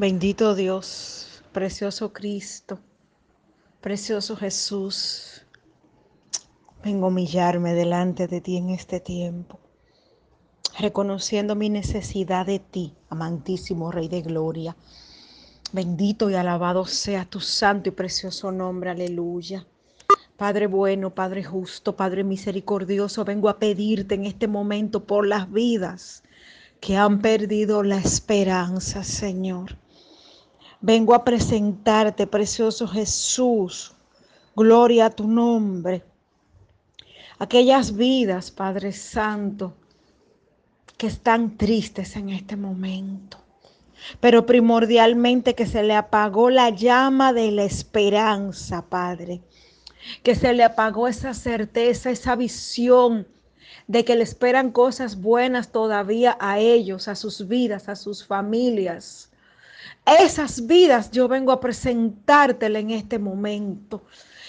Bendito Dios, precioso Cristo, precioso Jesús. Vengo a humillarme delante de ti en este tiempo, reconociendo mi necesidad de ti, amantísimo Rey de Gloria. Bendito y alabado sea tu santo y precioso nombre, aleluya. Padre bueno, Padre justo, Padre misericordioso, vengo a pedirte en este momento por las vidas que han perdido la esperanza, Señor. Vengo a presentarte, precioso Jesús. Gloria a tu nombre. Aquellas vidas, Padre Santo, que están tristes en este momento. Pero primordialmente que se le apagó la llama de la esperanza, Padre. Que se le apagó esa certeza, esa visión de que le esperan cosas buenas todavía a ellos, a sus vidas, a sus familias esas vidas yo vengo a presentártela en este momento.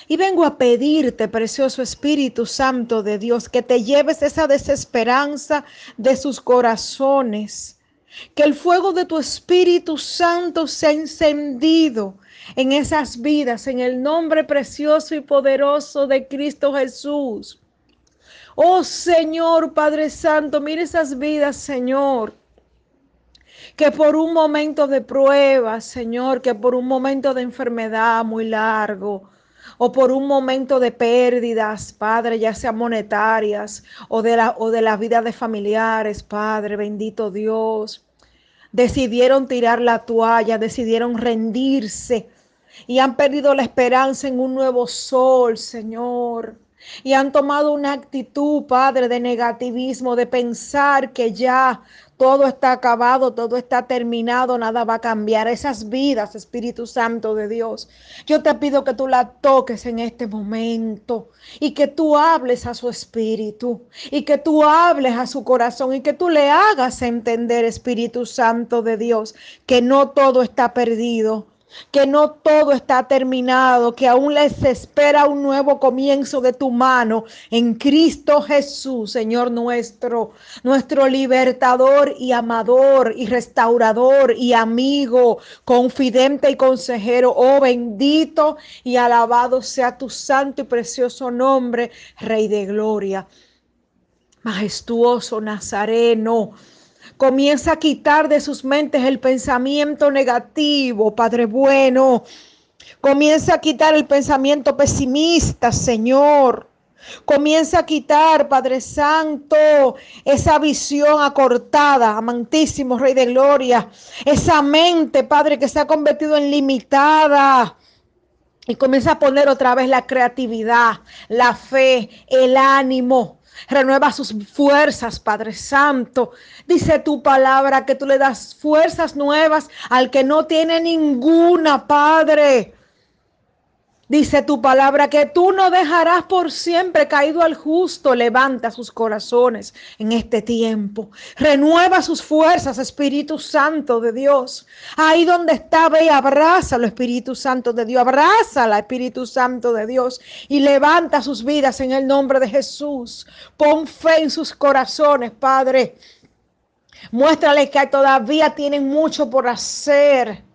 Y vengo a pedirte, precioso Espíritu Santo de Dios, que te lleves esa desesperanza de sus corazones. Que el fuego de tu Espíritu Santo sea encendido en esas vidas, en el nombre precioso y poderoso de Cristo Jesús. Oh Señor Padre Santo, mire esas vidas, Señor que por un momento de prueba, Señor, que por un momento de enfermedad muy largo, o por un momento de pérdidas, Padre, ya sean monetarias o de la, o de la vida de familiares, Padre, bendito Dios, decidieron tirar la toalla, decidieron rendirse y han perdido la esperanza en un nuevo sol, Señor. Y han tomado una actitud, Padre, de negativismo, de pensar que ya todo está acabado, todo está terminado, nada va a cambiar. Esas vidas, Espíritu Santo de Dios, yo te pido que tú la toques en este momento y que tú hables a su espíritu y que tú hables a su corazón y que tú le hagas entender, Espíritu Santo de Dios, que no todo está perdido que no todo está terminado, que aún les espera un nuevo comienzo de tu mano en Cristo Jesús, Señor nuestro, nuestro libertador y amador y restaurador y amigo, confidente y consejero. Oh bendito y alabado sea tu santo y precioso nombre, Rey de Gloria. Majestuoso Nazareno Comienza a quitar de sus mentes el pensamiento negativo, Padre bueno. Comienza a quitar el pensamiento pesimista, Señor. Comienza a quitar, Padre Santo, esa visión acortada, amantísimo Rey de Gloria. Esa mente, Padre, que se ha convertido en limitada. Y comienza a poner otra vez la creatividad, la fe, el ánimo, Renueva sus fuerzas, Padre Santo. Dice tu palabra que tú le das fuerzas nuevas al que no tiene ninguna, Padre. Dice tu palabra que tú no dejarás por siempre caído al justo. Levanta sus corazones en este tiempo. Renueva sus fuerzas, Espíritu Santo de Dios. Ahí donde está, ve y abraza Espíritu Santo de Dios. Abraza al Espíritu Santo de Dios y levanta sus vidas en el nombre de Jesús. Pon fe en sus corazones, Padre. Muéstrale que todavía tienen mucho por hacer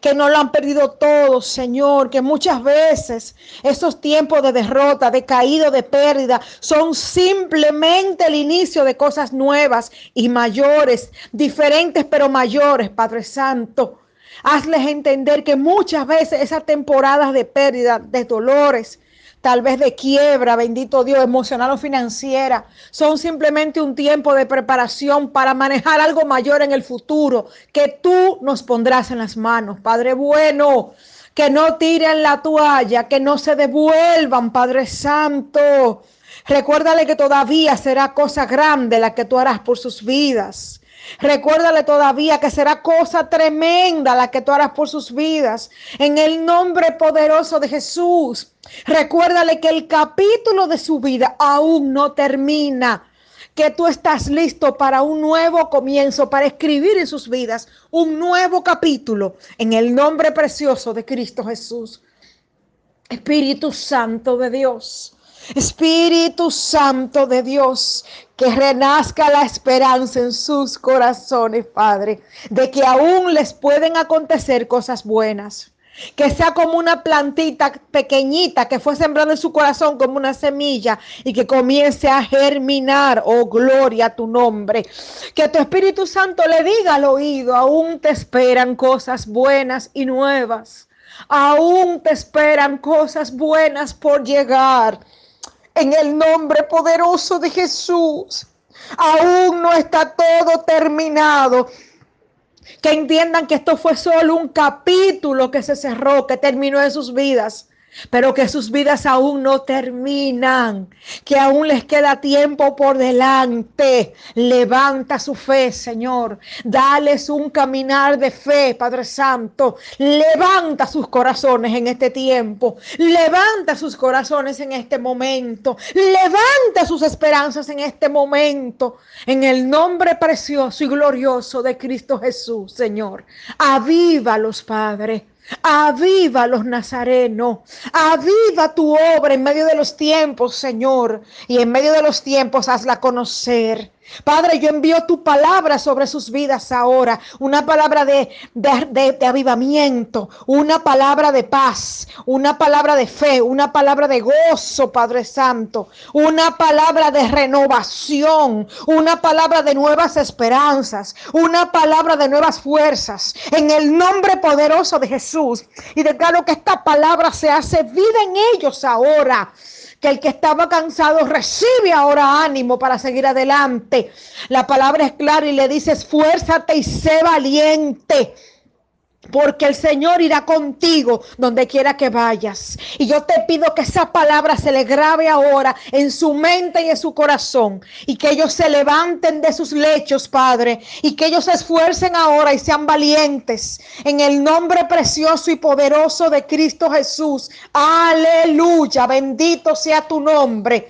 que no lo han perdido todo, Señor, que muchas veces esos tiempos de derrota, de caído, de pérdida, son simplemente el inicio de cosas nuevas y mayores, diferentes pero mayores, Padre Santo. Hazles entender que muchas veces esas temporadas de pérdida, de dolores, tal vez de quiebra, bendito Dios, emocional o financiera, son simplemente un tiempo de preparación para manejar algo mayor en el futuro que tú nos pondrás en las manos, Padre bueno. Que no tiren la toalla, que no se devuelvan, Padre Santo. Recuérdale que todavía será cosa grande la que tú harás por sus vidas. Recuérdale todavía que será cosa tremenda la que tú harás por sus vidas. En el nombre poderoso de Jesús. Recuérdale que el capítulo de su vida aún no termina. Que tú estás listo para un nuevo comienzo, para escribir en sus vidas un nuevo capítulo. En el nombre precioso de Cristo Jesús. Espíritu Santo de Dios. Espíritu Santo de Dios, que renazca la esperanza en sus corazones, Padre, de que aún les pueden acontecer cosas buenas que sea como una plantita pequeñita que fue sembrada en su corazón como una semilla y que comience a germinar, oh gloria a tu nombre. Que tu Espíritu Santo le diga al oído, aún te esperan cosas buenas y nuevas, aún te esperan cosas buenas por llegar. En el nombre poderoso de Jesús, aún no está todo terminado. Que entiendan que esto fue solo un capítulo que se cerró, que terminó en sus vidas pero que sus vidas aún no terminan, que aún les queda tiempo por delante. Levanta su fe, Señor. Dales un caminar de fe, Padre Santo. Levanta sus corazones en este tiempo. Levanta sus corazones en este momento. Levanta sus esperanzas en este momento. En el nombre precioso y glorioso de Cristo Jesús, Señor. Avívalos, Padre. Aviva los nazarenos, aviva tu obra en medio de los tiempos, Señor, y en medio de los tiempos hazla conocer. Padre, yo envío tu palabra sobre sus vidas ahora, una palabra de, de, avivamiento, una palabra de paz, una palabra de fe, una palabra de gozo, Padre Santo, una palabra de renovación, una palabra de nuevas esperanzas, una palabra de nuevas fuerzas, en el nombre poderoso de Jesús. Y declaro que esta palabra se hace vida en ellos ahora que el que estaba cansado recibe ahora ánimo para seguir adelante. La palabra es clara y le dice, esfuérzate y sé valiente porque el Señor irá contigo donde quiera que vayas. Y yo te pido que esa palabra se le grabe ahora en su mente y en su corazón. Y que ellos se levanten de sus lechos, Padre. Y que ellos se esfuercen ahora y sean valientes. En el nombre precioso y poderoso de Cristo Jesús. Aleluya. Bendito sea tu nombre.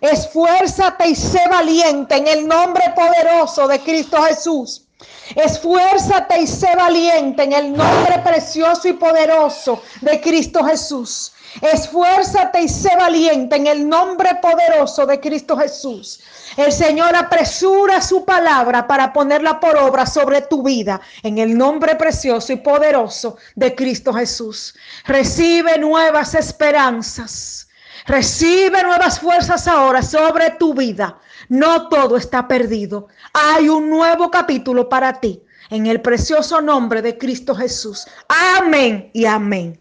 Esfuérzate y sé valiente en el nombre poderoso de Cristo Jesús. Esfuérzate y sé valiente en el nombre precioso y poderoso de Cristo Jesús. Esfuérzate y sé valiente en el nombre poderoso de Cristo Jesús. El Señor apresura su palabra para ponerla por obra sobre tu vida en el nombre precioso y poderoso de Cristo Jesús. Recibe nuevas esperanzas. Recibe nuevas fuerzas ahora sobre tu vida no todo está perdido. Hay un nuevo capítulo para ti. En el precioso nombre de Cristo Jesús. Amén y amén.